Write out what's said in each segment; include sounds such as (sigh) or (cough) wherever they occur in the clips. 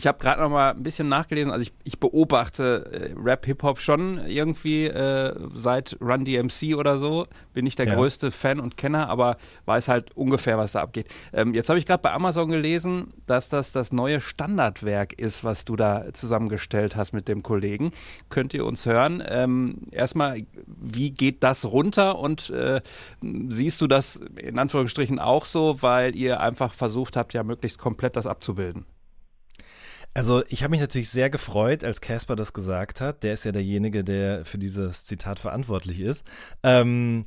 ich habe gerade noch mal ein bisschen nachgelesen. Also ich, ich beobachte äh, Rap, Hip Hop schon irgendwie äh, seit Run DMC oder so. Bin ich der ja. größte Fan und Kenner, aber weiß halt ungefähr, was da abgeht. Ähm, jetzt habe ich gerade bei Amazon gelesen, dass das das neue Standardwerk ist, was du da zusammengestellt hast mit dem Kollegen. Könnt ihr uns hören? Ähm, erstmal, wie geht das runter und äh, siehst du das in Anführungsstrichen auch so, weil ihr einfach versucht habt, ja möglichst komplett das abzubilden? Also ich habe mich natürlich sehr gefreut, als Casper das gesagt hat. Der ist ja derjenige, der für dieses Zitat verantwortlich ist. Ähm,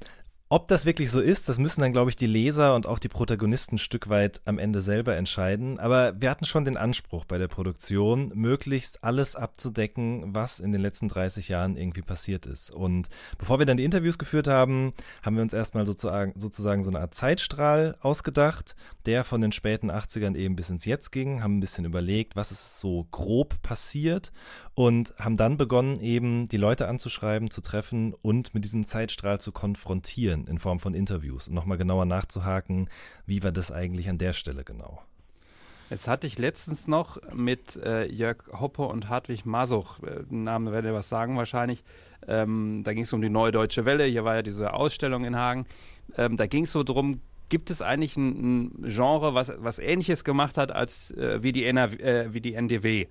ob das wirklich so ist, das müssen dann, glaube ich, die Leser und auch die Protagonisten ein Stück weit am Ende selber entscheiden. Aber wir hatten schon den Anspruch bei der Produktion, möglichst alles abzudecken, was in den letzten 30 Jahren irgendwie passiert ist. Und bevor wir dann die Interviews geführt haben, haben wir uns erstmal sozusagen, sozusagen so eine Art Zeitstrahl ausgedacht, der von den späten 80ern eben bis ins Jetzt ging, haben ein bisschen überlegt, was ist so grob passiert und haben dann begonnen, eben die Leute anzuschreiben, zu treffen und mit diesem Zeitstrahl zu konfrontieren in Form von Interviews und nochmal genauer nachzuhaken, wie war das eigentlich an der Stelle genau. Jetzt hatte ich letztens noch mit äh, Jörg Hoppe und Hartwig Masuch, äh, Namen werdet ihr was sagen wahrscheinlich, ähm, da ging es um die Neue Deutsche Welle, hier war ja diese Ausstellung in Hagen, ähm, da ging es so drum, gibt es eigentlich ein, ein, Genre, was, was ähnliches gemacht hat als äh, wie, die NRW, äh, wie die NDW?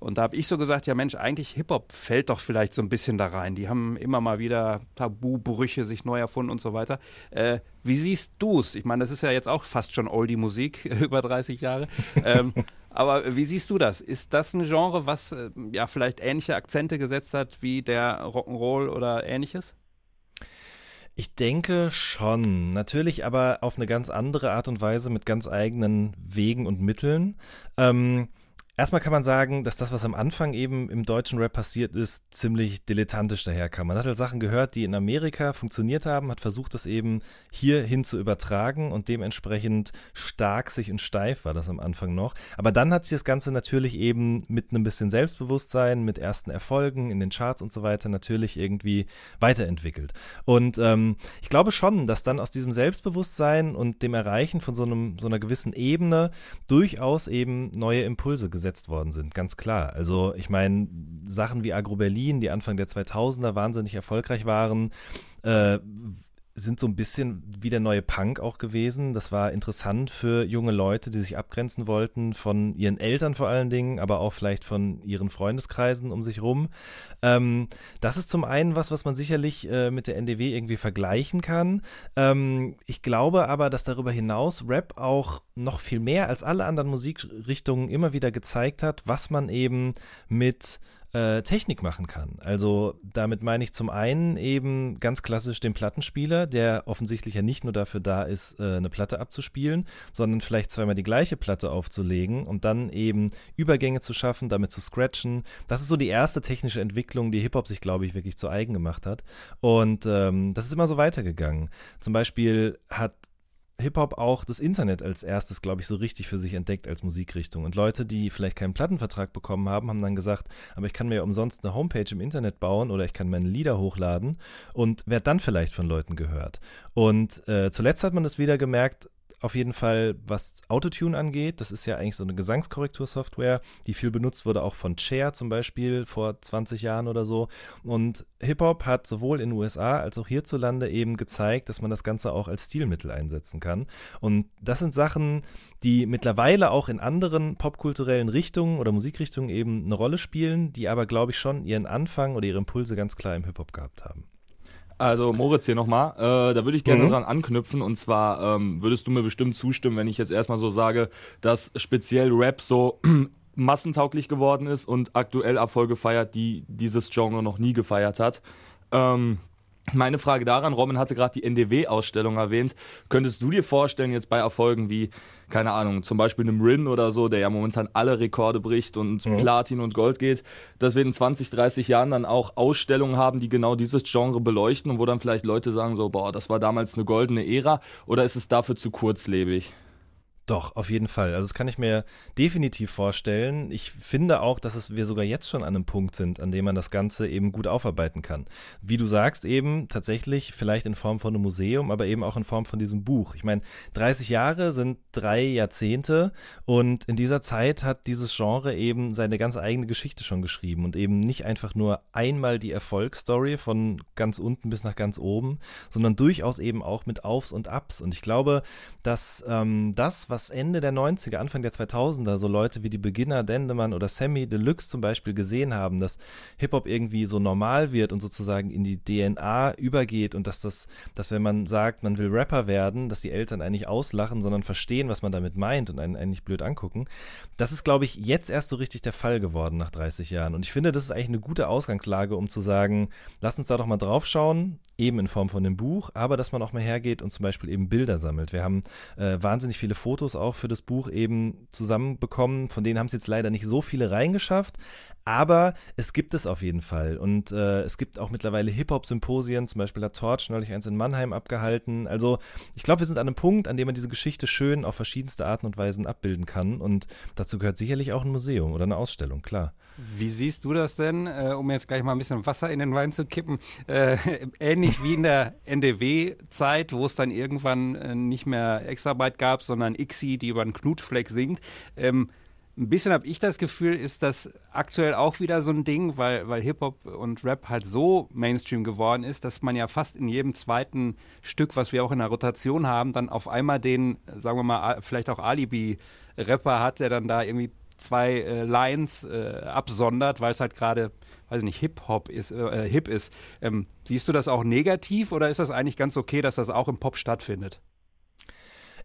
Und da habe ich so gesagt, ja Mensch, eigentlich Hip-Hop fällt doch vielleicht so ein bisschen da rein. Die haben immer mal wieder Tabubrüche sich neu erfunden und so weiter. Äh, wie siehst du es? Ich meine, das ist ja jetzt auch fast schon Oldie-Musik, (laughs) über 30 Jahre. Ähm, (laughs) aber wie siehst du das? Ist das ein Genre, was äh, ja vielleicht ähnliche Akzente gesetzt hat wie der Rock'n'Roll oder ähnliches? Ich denke schon. Natürlich aber auf eine ganz andere Art und Weise mit ganz eigenen Wegen und Mitteln. Ähm, Erstmal kann man sagen, dass das, was am Anfang eben im deutschen Rap passiert ist, ziemlich dilettantisch daherkam. Man hat halt Sachen gehört, die in Amerika funktioniert haben, hat versucht, das eben hierhin zu übertragen und dementsprechend stark sich und steif war das am Anfang noch. Aber dann hat sich das Ganze natürlich eben mit einem bisschen Selbstbewusstsein, mit ersten Erfolgen in den Charts und so weiter natürlich irgendwie weiterentwickelt. Und ähm, ich glaube schon, dass dann aus diesem Selbstbewusstsein und dem Erreichen von so, einem, so einer gewissen Ebene durchaus eben neue Impulse gesetzt gesetzt worden sind, ganz klar. Also ich meine, Sachen wie Agro Berlin, die Anfang der 2000er wahnsinnig erfolgreich waren, äh, sind so ein bisschen wie der neue Punk auch gewesen. Das war interessant für junge Leute, die sich abgrenzen wollten von ihren Eltern vor allen Dingen, aber auch vielleicht von ihren Freundeskreisen um sich rum. Ähm, das ist zum einen was, was man sicherlich äh, mit der NDW irgendwie vergleichen kann. Ähm, ich glaube aber, dass darüber hinaus Rap auch noch viel mehr als alle anderen Musikrichtungen immer wieder gezeigt hat, was man eben mit äh, Technik machen kann. Also damit meine ich zum einen eben ganz klassisch den Plattenspieler, der offensichtlich ja nicht nur dafür da ist, äh, eine Platte abzuspielen, sondern vielleicht zweimal die gleiche Platte aufzulegen und dann eben Übergänge zu schaffen, damit zu scratchen. Das ist so die erste technische Entwicklung, die Hip-Hop sich, glaube ich, wirklich zu eigen gemacht hat. Und ähm, das ist immer so weitergegangen. Zum Beispiel hat Hip-Hop auch das Internet als erstes, glaube ich, so richtig für sich entdeckt als Musikrichtung. Und Leute, die vielleicht keinen Plattenvertrag bekommen haben, haben dann gesagt, aber ich kann mir ja umsonst eine Homepage im Internet bauen oder ich kann meine Lieder hochladen und werde dann vielleicht von Leuten gehört. Und äh, zuletzt hat man das wieder gemerkt, auf jeden Fall, was Autotune angeht. Das ist ja eigentlich so eine Gesangskorrektursoftware, die viel benutzt wurde, auch von Cher zum Beispiel vor 20 Jahren oder so. Und Hip-Hop hat sowohl in den USA als auch hierzulande eben gezeigt, dass man das Ganze auch als Stilmittel einsetzen kann. Und das sind Sachen, die mittlerweile auch in anderen popkulturellen Richtungen oder Musikrichtungen eben eine Rolle spielen, die aber, glaube ich, schon ihren Anfang oder ihre Impulse ganz klar im Hip-Hop gehabt haben. Also Moritz hier nochmal, äh, da würde ich gerne mhm. dran anknüpfen und zwar ähm, würdest du mir bestimmt zustimmen, wenn ich jetzt erstmal so sage, dass speziell Rap so (clears throat) massentauglich geworden ist und aktuell Erfolge feiert, die dieses Genre noch nie gefeiert hat. Ähm, meine Frage daran, Robin hatte gerade die NDW-Ausstellung erwähnt. Könntest du dir vorstellen, jetzt bei Erfolgen wie, keine Ahnung, zum Beispiel einem Rin oder so, der ja momentan alle Rekorde bricht und mhm. Platin und Gold geht, dass wir in 20, 30 Jahren dann auch Ausstellungen haben, die genau dieses Genre beleuchten und wo dann vielleicht Leute sagen so, boah, das war damals eine goldene Ära oder ist es dafür zu kurzlebig? Doch, auf jeden Fall. Also das kann ich mir definitiv vorstellen. Ich finde auch, dass es wir sogar jetzt schon an einem Punkt sind, an dem man das Ganze eben gut aufarbeiten kann. Wie du sagst, eben tatsächlich vielleicht in Form von einem Museum, aber eben auch in Form von diesem Buch. Ich meine, 30 Jahre sind drei Jahrzehnte und in dieser Zeit hat dieses Genre eben seine ganz eigene Geschichte schon geschrieben und eben nicht einfach nur einmal die Erfolgsstory von ganz unten bis nach ganz oben, sondern durchaus eben auch mit Aufs und Abs. Und ich glaube, dass ähm, das, was was Ende der 90er, Anfang der 2000er so Leute wie die Beginner, Dendemann oder Sammy Deluxe zum Beispiel gesehen haben, dass Hip-Hop irgendwie so normal wird und sozusagen in die DNA übergeht und dass das, dass wenn man sagt, man will Rapper werden, dass die Eltern eigentlich auslachen, sondern verstehen, was man damit meint und einen eigentlich blöd angucken. Das ist, glaube ich, jetzt erst so richtig der Fall geworden nach 30 Jahren. Und ich finde, das ist eigentlich eine gute Ausgangslage, um zu sagen, lass uns da doch mal drauf schauen, eben in Form von dem Buch, aber dass man auch mal hergeht und zum Beispiel eben Bilder sammelt. Wir haben äh, wahnsinnig viele Fotos auch für das Buch eben zusammenbekommen, von denen haben es jetzt leider nicht so viele reingeschafft, aber es gibt es auf jeden Fall und äh, es gibt auch mittlerweile Hip-Hop-Symposien, zum Beispiel hat Torch neulich eins in Mannheim abgehalten. Also ich glaube, wir sind an einem Punkt, an dem man diese Geschichte schön auf verschiedenste Arten und Weisen abbilden kann und dazu gehört sicherlich auch ein Museum oder eine Ausstellung, klar. Wie siehst du das denn, äh, um jetzt gleich mal ein bisschen Wasser in den Wein zu kippen? Äh, ähnlich wie in der NDW-Zeit, wo es dann irgendwann äh, nicht mehr Extrabyte gab, sondern Ixi, die über einen Knutschfleck singt. Ähm, ein bisschen habe ich das Gefühl, ist das aktuell auch wieder so ein Ding, weil, weil Hip-Hop und Rap halt so Mainstream geworden ist, dass man ja fast in jedem zweiten Stück, was wir auch in der Rotation haben, dann auf einmal den, sagen wir mal, vielleicht auch Alibi-Rapper hat, der dann da irgendwie zwei äh, Lines äh, absondert, weil es halt gerade, weiß ich nicht, Hip-Hop ist, äh, hip ist. Ähm, siehst du das auch negativ oder ist das eigentlich ganz okay, dass das auch im Pop stattfindet?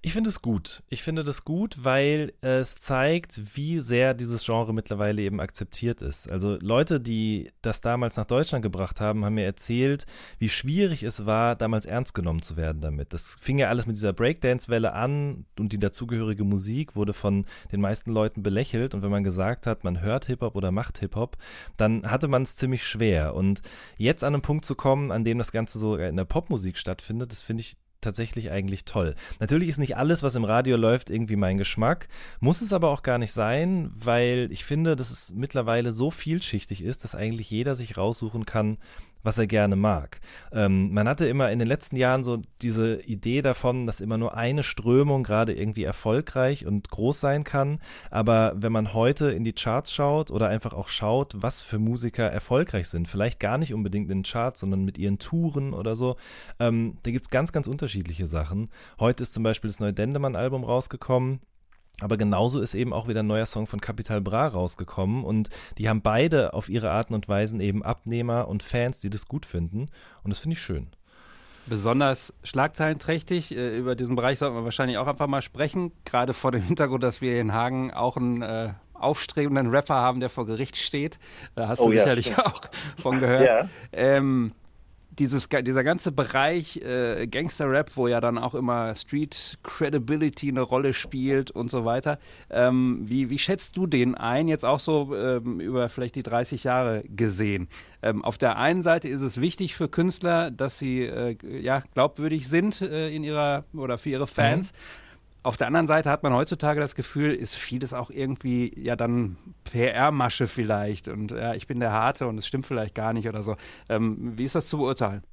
Ich finde es gut. Ich finde das gut, weil es zeigt, wie sehr dieses Genre mittlerweile eben akzeptiert ist. Also Leute, die das damals nach Deutschland gebracht haben, haben mir erzählt, wie schwierig es war, damals ernst genommen zu werden damit. Das fing ja alles mit dieser Breakdance-Welle an und die dazugehörige Musik wurde von den meisten Leuten belächelt. Und wenn man gesagt hat, man hört Hip-Hop oder macht Hip-Hop, dann hatte man es ziemlich schwer. Und jetzt an einen Punkt zu kommen, an dem das Ganze so in der Popmusik stattfindet, das finde ich tatsächlich eigentlich toll. Natürlich ist nicht alles, was im Radio läuft, irgendwie mein Geschmack. Muss es aber auch gar nicht sein, weil ich finde, dass es mittlerweile so vielschichtig ist, dass eigentlich jeder sich raussuchen kann, was er gerne mag. Ähm, man hatte immer in den letzten Jahren so diese Idee davon, dass immer nur eine Strömung gerade irgendwie erfolgreich und groß sein kann. Aber wenn man heute in die Charts schaut oder einfach auch schaut, was für Musiker erfolgreich sind, vielleicht gar nicht unbedingt in den Charts, sondern mit ihren Touren oder so, ähm, da gibt es ganz, ganz unterschiedliche Sachen. Heute ist zum Beispiel das neue Dendemann-Album rausgekommen. Aber genauso ist eben auch wieder ein neuer Song von Capital Bra rausgekommen und die haben beide auf ihre Arten und Weisen eben Abnehmer und Fans, die das gut finden und das finde ich schön. Besonders schlagzeilenträchtig, äh, über diesen Bereich sollten wir wahrscheinlich auch einfach mal sprechen, gerade vor dem Hintergrund, dass wir in Hagen auch einen äh, aufstrebenden Rapper haben, der vor Gericht steht. Da hast oh, du ja. sicherlich (laughs) auch von gehört. Ja. Ähm, dieses, dieser ganze Bereich äh, Gangster-Rap, wo ja dann auch immer Street Credibility eine Rolle spielt und so weiter. Ähm, wie, wie schätzt du den ein, jetzt auch so ähm, über vielleicht die 30 Jahre gesehen? Ähm, auf der einen Seite ist es wichtig für Künstler, dass sie äh, ja, glaubwürdig sind äh, in ihrer oder für ihre Fans. Mhm. Auf der anderen Seite hat man heutzutage das Gefühl, ist vieles auch irgendwie ja dann PR-Masche vielleicht und ja, ich bin der Harte und es stimmt vielleicht gar nicht oder so. Ähm, wie ist das zu beurteilen?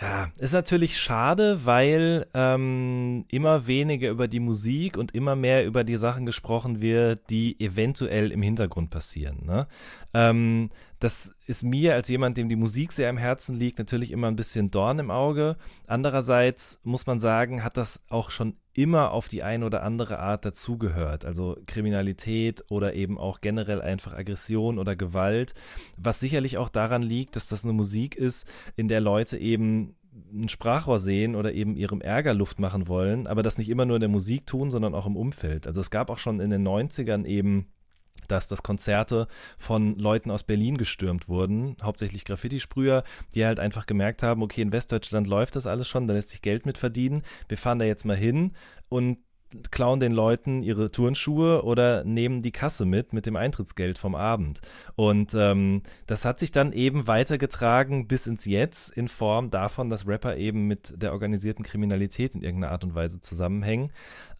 Ja, ist natürlich schade, weil ähm, immer weniger über die Musik und immer mehr über die Sachen gesprochen wird, die eventuell im Hintergrund passieren. Ne? Ähm, das ist mir als jemand, dem die Musik sehr am Herzen liegt, natürlich immer ein bisschen Dorn im Auge. Andererseits muss man sagen, hat das auch schon immer auf die eine oder andere Art dazugehört. Also Kriminalität oder eben auch generell einfach Aggression oder Gewalt, was sicherlich auch daran liegt, dass das eine Musik ist, in der Leute eben ein Sprachrohr sehen oder eben ihrem Ärger Luft machen wollen, aber das nicht immer nur in der Musik tun, sondern auch im Umfeld. Also es gab auch schon in den 90ern eben dass das Konzerte von Leuten aus Berlin gestürmt wurden, hauptsächlich Graffiti-Sprüher, die halt einfach gemerkt haben, okay, in Westdeutschland läuft das alles schon, da lässt sich Geld mit verdienen, wir fahren da jetzt mal hin und klauen den Leuten ihre Turnschuhe oder nehmen die Kasse mit mit dem Eintrittsgeld vom Abend. Und ähm, das hat sich dann eben weitergetragen bis ins Jetzt in Form davon, dass Rapper eben mit der organisierten Kriminalität in irgendeiner Art und Weise zusammenhängen.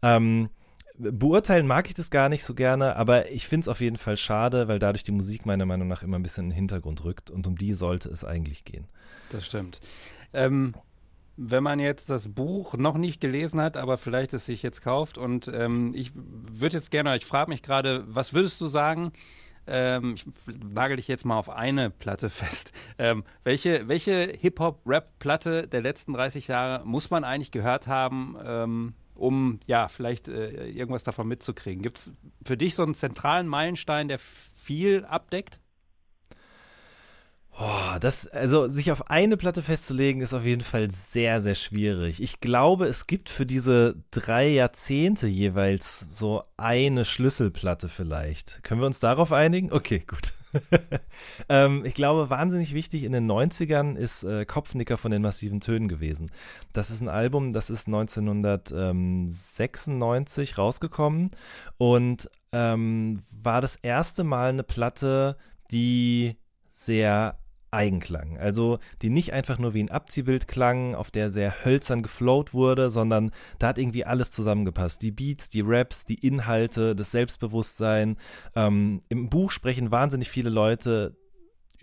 Ähm, beurteilen mag ich das gar nicht so gerne, aber ich finde es auf jeden Fall schade, weil dadurch die Musik meiner Meinung nach immer ein bisschen in den Hintergrund rückt und um die sollte es eigentlich gehen. Das stimmt. Ähm, wenn man jetzt das Buch noch nicht gelesen hat, aber vielleicht es sich jetzt kauft und ähm, ich würde jetzt gerne, ich frage mich gerade, was würdest du sagen? Ähm, ich nagel dich jetzt mal auf eine Platte fest. Ähm, welche welche Hip-Hop-Rap-Platte der letzten 30 Jahre muss man eigentlich gehört haben, ähm, um ja vielleicht äh, irgendwas davon mitzukriegen? Gibt es für dich so einen zentralen Meilenstein, der viel abdeckt? Oh, das, also sich auf eine Platte festzulegen, ist auf jeden Fall sehr, sehr schwierig. Ich glaube, es gibt für diese drei Jahrzehnte jeweils so eine Schlüsselplatte vielleicht. Können wir uns darauf einigen? Okay, gut. (laughs) ähm, ich glaube, wahnsinnig wichtig in den 90ern ist äh, Kopfnicker von den massiven Tönen gewesen. Das ist ein Album, das ist 1996 rausgekommen und ähm, war das erste Mal eine Platte, die sehr Eigenklang. Also die nicht einfach nur wie ein Abziehbild klang, auf der sehr hölzern geflowt wurde, sondern da hat irgendwie alles zusammengepasst. Die Beats, die Raps, die Inhalte, das Selbstbewusstsein. Ähm, Im Buch sprechen wahnsinnig viele Leute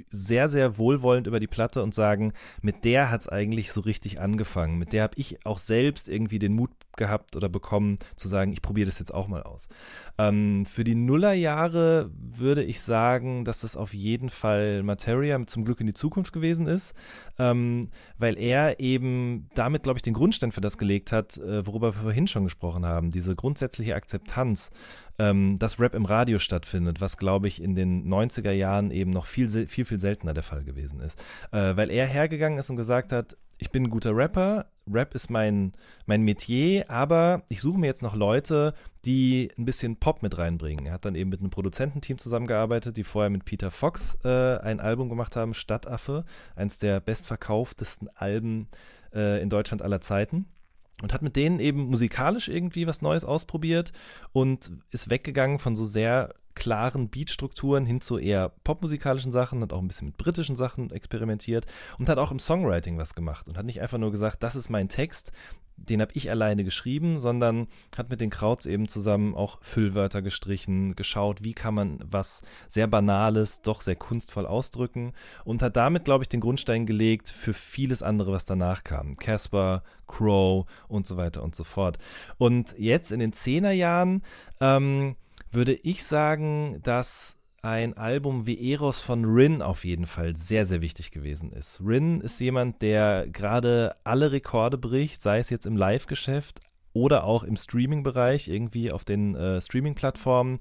sehr, sehr wohlwollend über die Platte und sagen, mit der hat es eigentlich so richtig angefangen. Mit der habe ich auch selbst irgendwie den Mut gehabt oder bekommen, zu sagen, ich probiere das jetzt auch mal aus. Ähm, für die Nullerjahre würde ich sagen, dass das auf jeden Fall Materia zum Glück in die Zukunft gewesen ist, ähm, weil er eben damit, glaube ich, den Grundstein für das gelegt hat, äh, worüber wir vorhin schon gesprochen haben, diese grundsätzliche Akzeptanz, ähm, dass Rap im Radio stattfindet, was, glaube ich, in den 90er Jahren eben noch viel, viel, viel seltener der Fall gewesen ist. Äh, weil er hergegangen ist und gesagt hat, ich bin ein guter Rapper, Rap ist mein, mein Metier, aber ich suche mir jetzt noch Leute, die ein bisschen Pop mit reinbringen. Er hat dann eben mit einem Produzententeam zusammengearbeitet, die vorher mit Peter Fox äh, ein Album gemacht haben, Stadtaffe, eins der bestverkauftesten Alben äh, in Deutschland aller Zeiten und hat mit denen eben musikalisch irgendwie was Neues ausprobiert und ist weggegangen von so sehr klaren Beatstrukturen hin zu eher popmusikalischen Sachen, hat auch ein bisschen mit britischen Sachen experimentiert und hat auch im Songwriting was gemacht und hat nicht einfach nur gesagt, das ist mein Text, den habe ich alleine geschrieben, sondern hat mit den Krauts eben zusammen auch Füllwörter gestrichen, geschaut, wie kann man was sehr Banales doch sehr kunstvoll ausdrücken und hat damit, glaube ich, den Grundstein gelegt für vieles andere, was danach kam. Casper, Crow und so weiter und so fort. Und jetzt in den Zehnerjahren ähm, würde ich sagen, dass ein Album wie Eros von Rin auf jeden Fall sehr, sehr wichtig gewesen ist. Rin ist jemand, der gerade alle Rekorde bricht, sei es jetzt im Live-Geschäft, oder auch im Streaming-Bereich, irgendwie auf den äh, Streaming-Plattformen.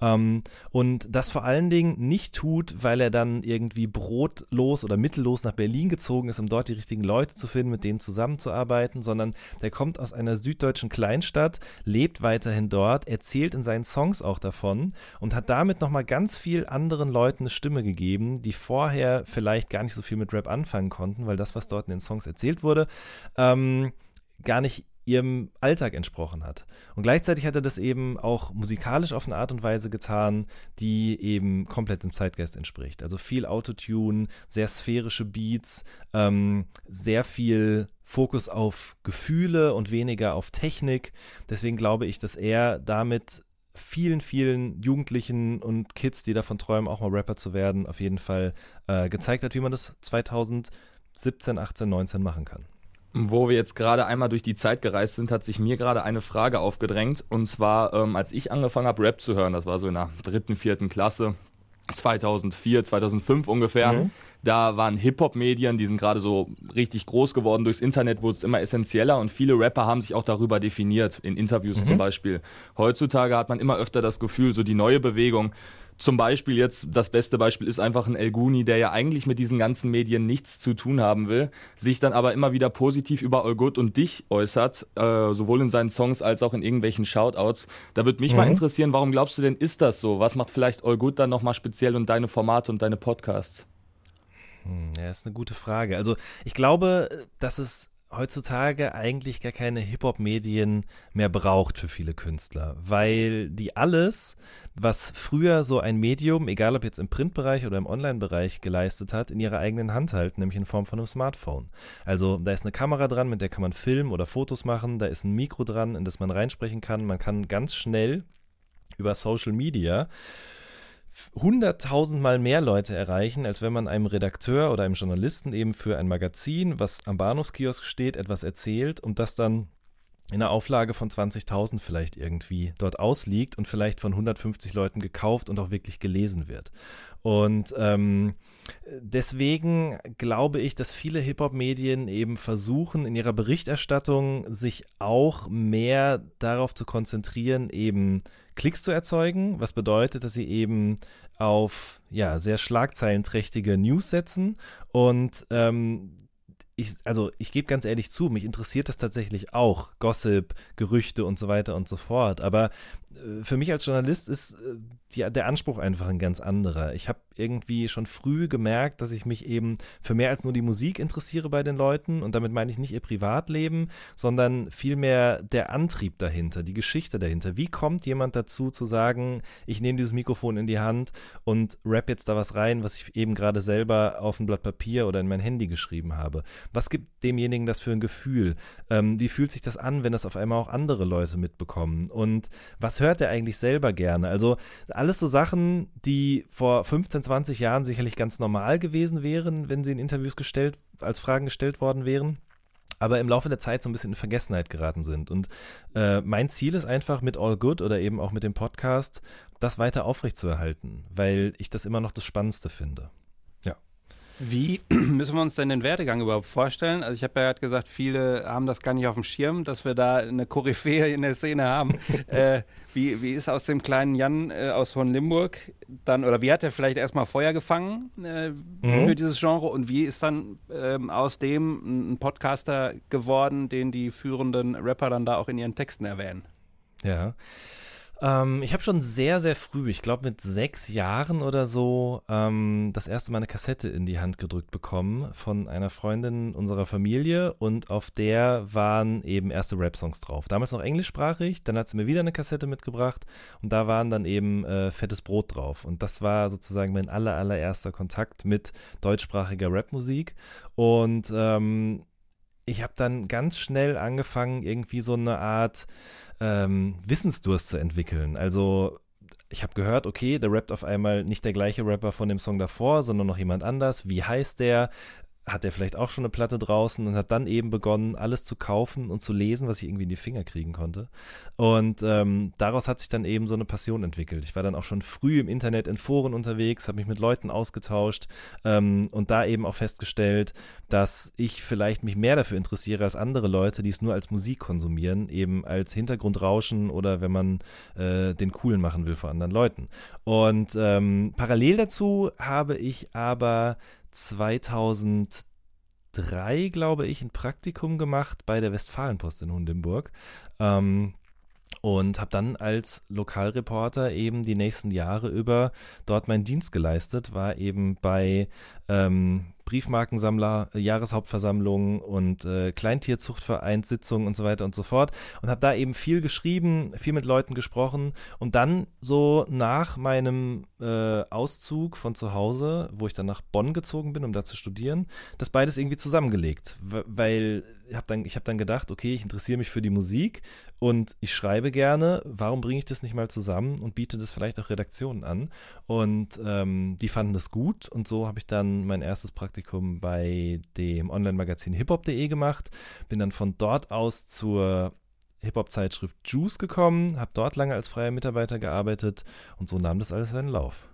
Ähm, und das vor allen Dingen nicht tut, weil er dann irgendwie brotlos oder mittellos nach Berlin gezogen ist, um dort die richtigen Leute zu finden, mit denen zusammenzuarbeiten, sondern der kommt aus einer süddeutschen Kleinstadt, lebt weiterhin dort, erzählt in seinen Songs auch davon und hat damit nochmal ganz viel anderen Leuten eine Stimme gegeben, die vorher vielleicht gar nicht so viel mit Rap anfangen konnten, weil das, was dort in den Songs erzählt wurde, ähm, gar nicht ihrem Alltag entsprochen hat. Und gleichzeitig hat er das eben auch musikalisch auf eine Art und Weise getan, die eben komplett dem Zeitgeist entspricht. Also viel Autotune, sehr sphärische Beats, ähm, sehr viel Fokus auf Gefühle und weniger auf Technik. Deswegen glaube ich, dass er damit vielen, vielen Jugendlichen und Kids, die davon träumen, auch mal Rapper zu werden, auf jeden Fall äh, gezeigt hat, wie man das 2017, 18, 19 machen kann. Wo wir jetzt gerade einmal durch die Zeit gereist sind, hat sich mir gerade eine Frage aufgedrängt. Und zwar, ähm, als ich angefangen habe, Rap zu hören, das war so in der dritten, vierten Klasse, 2004, 2005 ungefähr. Mhm. Da waren Hip-Hop-Medien, die sind gerade so richtig groß geworden. Durchs Internet wurde es immer essentieller und viele Rapper haben sich auch darüber definiert, in Interviews mhm. zum Beispiel. Heutzutage hat man immer öfter das Gefühl, so die neue Bewegung, zum Beispiel jetzt, das beste Beispiel ist einfach ein El Guni, der ja eigentlich mit diesen ganzen Medien nichts zu tun haben will, sich dann aber immer wieder positiv über Olgut und dich äußert, äh, sowohl in seinen Songs als auch in irgendwelchen Shoutouts. Da würde mich mhm. mal interessieren, warum glaubst du denn, ist das so? Was macht vielleicht Olgut dann nochmal speziell und deine Formate und deine Podcasts? Hm, ja, ist eine gute Frage. Also ich glaube, dass es heutzutage eigentlich gar keine Hip-Hop-Medien mehr braucht für viele Künstler, weil die alles, was früher so ein Medium, egal ob jetzt im Printbereich oder im Online-Bereich geleistet hat, in ihrer eigenen Hand halten, nämlich in Form von einem Smartphone. Also da ist eine Kamera dran, mit der kann man filmen oder Fotos machen, da ist ein Mikro dran, in das man reinsprechen kann, man kann ganz schnell über Social Media hunderttausendmal mehr Leute erreichen, als wenn man einem Redakteur oder einem Journalisten eben für ein Magazin, was am Bahnhofskiosk steht, etwas erzählt und das dann in einer Auflage von 20.000 vielleicht irgendwie dort ausliegt und vielleicht von 150 Leuten gekauft und auch wirklich gelesen wird. Und ähm, deswegen glaube ich, dass viele Hip-Hop-Medien eben versuchen, in ihrer Berichterstattung sich auch mehr darauf zu konzentrieren, eben Klicks zu erzeugen, was bedeutet, dass sie eben auf ja, sehr schlagzeilenträchtige News setzen und ähm, ich, also ich gebe ganz ehrlich zu, mich interessiert das tatsächlich auch, Gossip, Gerüchte und so weiter und so fort. Aber äh, für mich als Journalist ist äh, die, der Anspruch einfach ein ganz anderer. Ich habe irgendwie schon früh gemerkt, dass ich mich eben für mehr als nur die Musik interessiere bei den Leuten. Und damit meine ich nicht ihr Privatleben, sondern vielmehr der Antrieb dahinter, die Geschichte dahinter. Wie kommt jemand dazu zu sagen, ich nehme dieses Mikrofon in die Hand und rap jetzt da was rein, was ich eben gerade selber auf ein Blatt Papier oder in mein Handy geschrieben habe? Was gibt demjenigen das für ein Gefühl? Ähm, wie fühlt sich das an, wenn das auf einmal auch andere Leute mitbekommen? Und was hört er eigentlich selber gerne? Also alles so Sachen, die vor 15, 20 Jahren sicherlich ganz normal gewesen wären, wenn sie in Interviews gestellt, als Fragen gestellt worden wären aber im Laufe der Zeit so ein bisschen in Vergessenheit geraten sind. Und äh, mein Ziel ist einfach mit All Good oder eben auch mit dem Podcast, das weiter aufrechtzuerhalten, weil ich das immer noch das Spannendste finde. Wie (clears throat) müssen wir uns denn den Werdegang überhaupt vorstellen? Also ich habe ja gerade gesagt, viele haben das gar nicht auf dem Schirm, dass wir da eine Koryphäe in der Szene haben. (laughs) äh, wie, wie ist aus dem kleinen Jan äh, aus von Limburg dann, oder wie hat er vielleicht erstmal Feuer gefangen äh, mhm. für dieses Genre und wie ist dann ähm, aus dem ein Podcaster geworden, den die führenden Rapper dann da auch in ihren Texten erwähnen? Ja. Ähm, ich habe schon sehr, sehr früh, ich glaube mit sechs Jahren oder so, ähm, das erste Mal eine Kassette in die Hand gedrückt bekommen von einer Freundin unserer Familie und auf der waren eben erste Rap-Songs drauf. Damals noch englischsprachig, dann hat sie mir wieder eine Kassette mitgebracht und da waren dann eben äh, fettes Brot drauf. Und das war sozusagen mein aller, allererster Kontakt mit deutschsprachiger Rapmusik. Und ähm, ich habe dann ganz schnell angefangen, irgendwie so eine Art ähm, Wissensdurst zu entwickeln. Also ich habe gehört, okay, der rappt auf einmal nicht der gleiche Rapper von dem Song davor, sondern noch jemand anders. Wie heißt der? Hat er vielleicht auch schon eine Platte draußen und hat dann eben begonnen, alles zu kaufen und zu lesen, was ich irgendwie in die Finger kriegen konnte. Und ähm, daraus hat sich dann eben so eine Passion entwickelt. Ich war dann auch schon früh im Internet in Foren unterwegs, habe mich mit Leuten ausgetauscht ähm, und da eben auch festgestellt, dass ich vielleicht mich mehr dafür interessiere als andere Leute, die es nur als Musik konsumieren, eben als Hintergrundrauschen oder wenn man äh, den Coolen machen will vor anderen Leuten. Und ähm, parallel dazu habe ich aber 2003, glaube ich, ein Praktikum gemacht bei der Westfalenpost in Hundenburg. Ähm, und habe dann als Lokalreporter eben die nächsten Jahre über dort meinen Dienst geleistet, war eben bei ähm, Briefmarkensammler, äh, Jahreshauptversammlungen und äh, Kleintierzuchtvereinssitzungen und so weiter und so fort und habe da eben viel geschrieben, viel mit Leuten gesprochen und dann so nach meinem äh, Auszug von zu Hause, wo ich dann nach Bonn gezogen bin, um da zu studieren, das beides irgendwie zusammengelegt, weil ich habe dann, hab dann gedacht, okay, ich interessiere mich für die Musik und ich schreibe gerne, warum bringe ich das nicht mal zusammen und biete das vielleicht auch Redaktionen an? Und ähm, die fanden das gut und so habe ich dann mein erstes Praktikum bei dem Online-Magazin hiphop.de gemacht, bin dann von dort aus zur Hip-Hop-Zeitschrift Juice gekommen, habe dort lange als freier Mitarbeiter gearbeitet und so nahm das alles seinen Lauf.